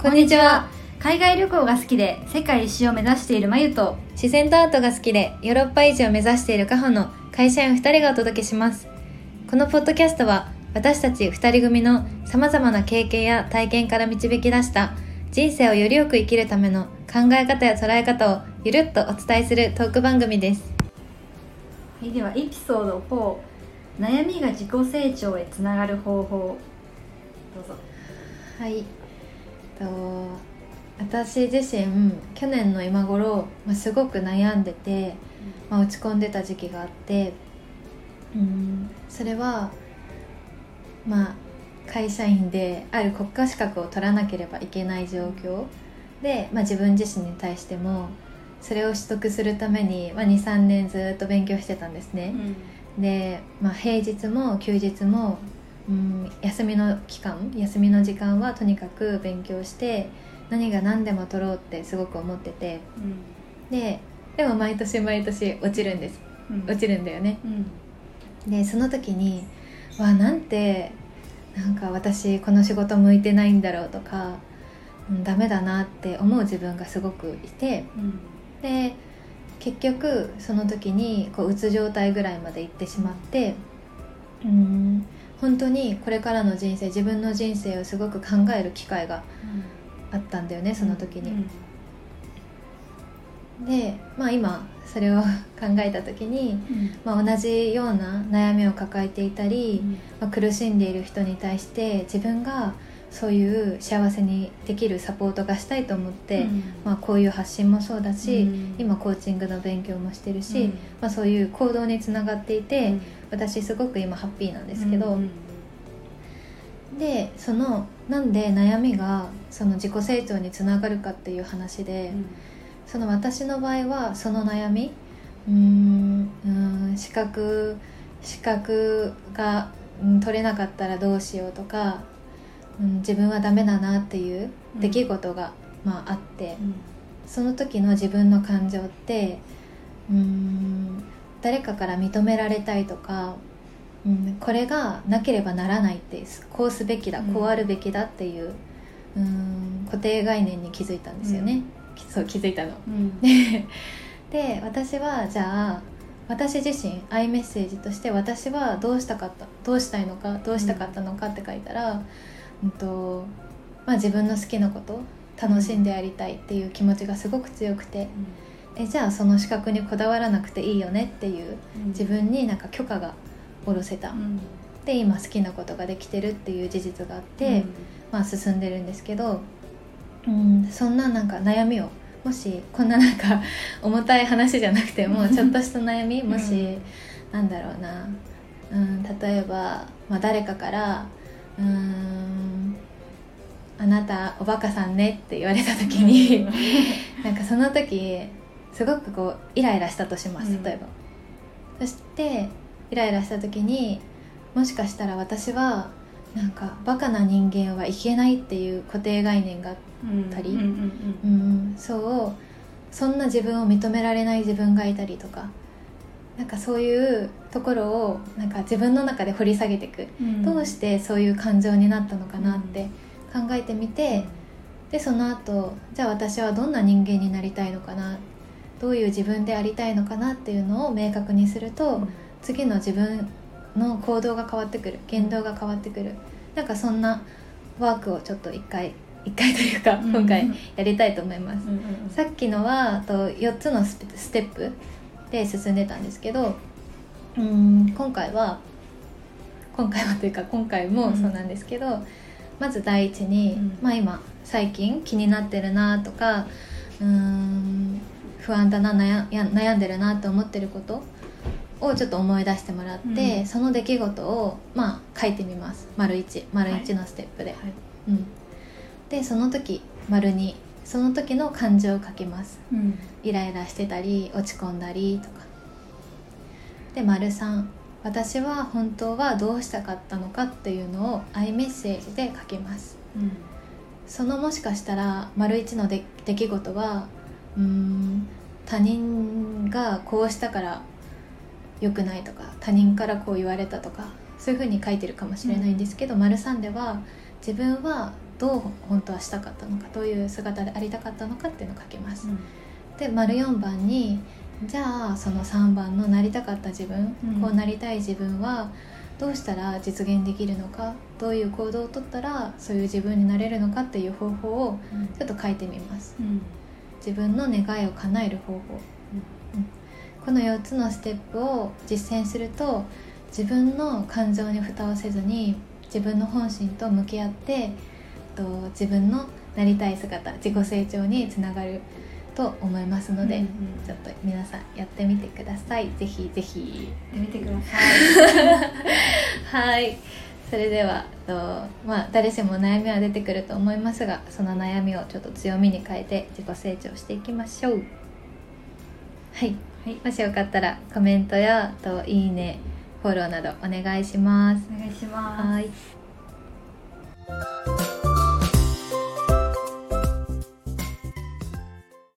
こんにちは。海外旅行が好きで世界一周を目指しているまゆと。自然とアートが好きでヨーロッパ維持を目指しているカホの会社員2人がお届けします。このポッドキャストは私たち2人組のさまざまな経験や体験から導き出した人生をよりよく生きるための考え方や捉え方をゆるっとお伝えするトーク番組です。はいではエピソード4悩みが自己成長へつながる方法。どうぞ。はいと私自身去年の今頃、まあ、すごく悩んでて、まあ、落ち込んでた時期があってうんそれはまあ会社員である国家資格を取らなければいけない状況で、まあ、自分自身に対してもそれを取得するために、まあ、23年ずっと勉強してたんですね。で、まあ、平日も休日も、うん、休みの期間休みの時間はとにかく勉強して何が何でも取ろうってすごく思っててででも毎年毎年落ちるんです。うん。落ちるんだよね。うん。でその時にわあなんてなんか私この仕事向いてないんだろうとか、うん、ダメだなって思う自分がすごくいてうん。で結局その時にこううつ状態ぐらいまで行ってしまってうん本当にこれからの人生自分の人生をすごく考える機会があったんだよねその時に。で、まあ、今それを 考えた時に、まあ、同じような悩みを抱えていたり、まあ、苦しんでいる人に対して自分がそういう幸せにできるサポートがしたいと思って、まあ、こういう発信もそうだし、うん。今コーチングの勉強もしてるし、うん。まあ、そういう行動につながっていて、私すごく今ハッピーなんですけど、でそのなんで悩みがその自己成長につながるかっていう話で、その私の場合はその悩みうーんうーん資格資格が、うん取れなかったらどうしようとか、うん、自分はダメだなっていう出来事が、まあ、あって。その時の自分の感情ってうーん誰かから認められたいとか、うん、これがなければならないってこうすべきだうん。こうあるべきだっていう、うーん固定概念に気づいたんですよね、きそう気づいたの。でで私はじゃあ私自身アイメッセージとして私はどうしたかったどうしたいのかどうしたかったのかって書いたら、うんとまあ、自分の好きなこと楽しんでやりたいっていう気持ちがすごく強くてえじゃあその資格にこだわらなくていいよねっていう自分になんか許可が下ろせた、で今好きなことができてるっていう事実があって、まあ、進んでるんですけど、うん、そんななんか悩みをもしこんななんか重たい話じゃなくて もちょっとした悩みもし、うんなんだろうな、うん、例えば、まあ、誰かから「うーんあなたおバカさんね」って言われた時に、なんかその時すごくこうイライラしたとしますうん。例えば、そしてイライラした時にもしかしたら私はなんかバカな人間はいけないっていう固定概念がたりうんそうそんな自分を認められない自分がいたりとかなんかそういうところをなんか自分の中で掘り下げていく、どうしてそういう感情になったのかなって考えてみて、でその後じゃあ私はどんな人間になりたいのかなどういう自分でありたいのかなっていうのを明確にすると、次の自分の行動が変わってくる言動が変わってくる。なんかそんなワークをちょっと一回一回というかうん今回やりたいと思います、さっきのはと4つのステップで進んでたんですけどうーん今回は今回はというか今回もそうなんですけど、まず第一に、うん。まあ今最近気になってるなとかうーん不安だな悩んでるなと思ってることをちょっと思い出してもらって、うん。その出来事をまあ書いてみます。丸1丸1のステップで、うん、でその時丸2その時の感情を書きます。イライラしてたり落ち込んだりとか。で丸3私は本当はどうしたかったのかっていうのをアイメッセージで書きます。そのもしかしたら丸1ので出来事はうーん他人がこうしたから良くないとか他人からこう言われたとかそういうふうに書いてるかもしれないんですけど、丸3では自分はどう本当はしたかったのかどういう姿でありたかったのかっていうのを書きます、うん。で丸4番にじゃあその3番のなりたかった自分、うん。こうなりたい自分はどうしたら実現できるのかどういう行動をとったらそういう自分になれるのかっていう方法をちょっと書いてみます。うん。自分の願いを叶える方法、うん。この4つのステップを実践すると自分の感情に蓋をせずに自分の本心と向き合ってと自分のなりたい姿自己成長につながると思いますので、うんうん。ちょっと皆さんやってみてください。ぜひぜひ。やってみてください。はい。それではとまあ誰しも悩みは出てくると思いますがその悩みをちょっと強みに変えて自己成長していきましょう。はい。はい。もしよかったらコメントやといいねフォローなどお願いします。お願いします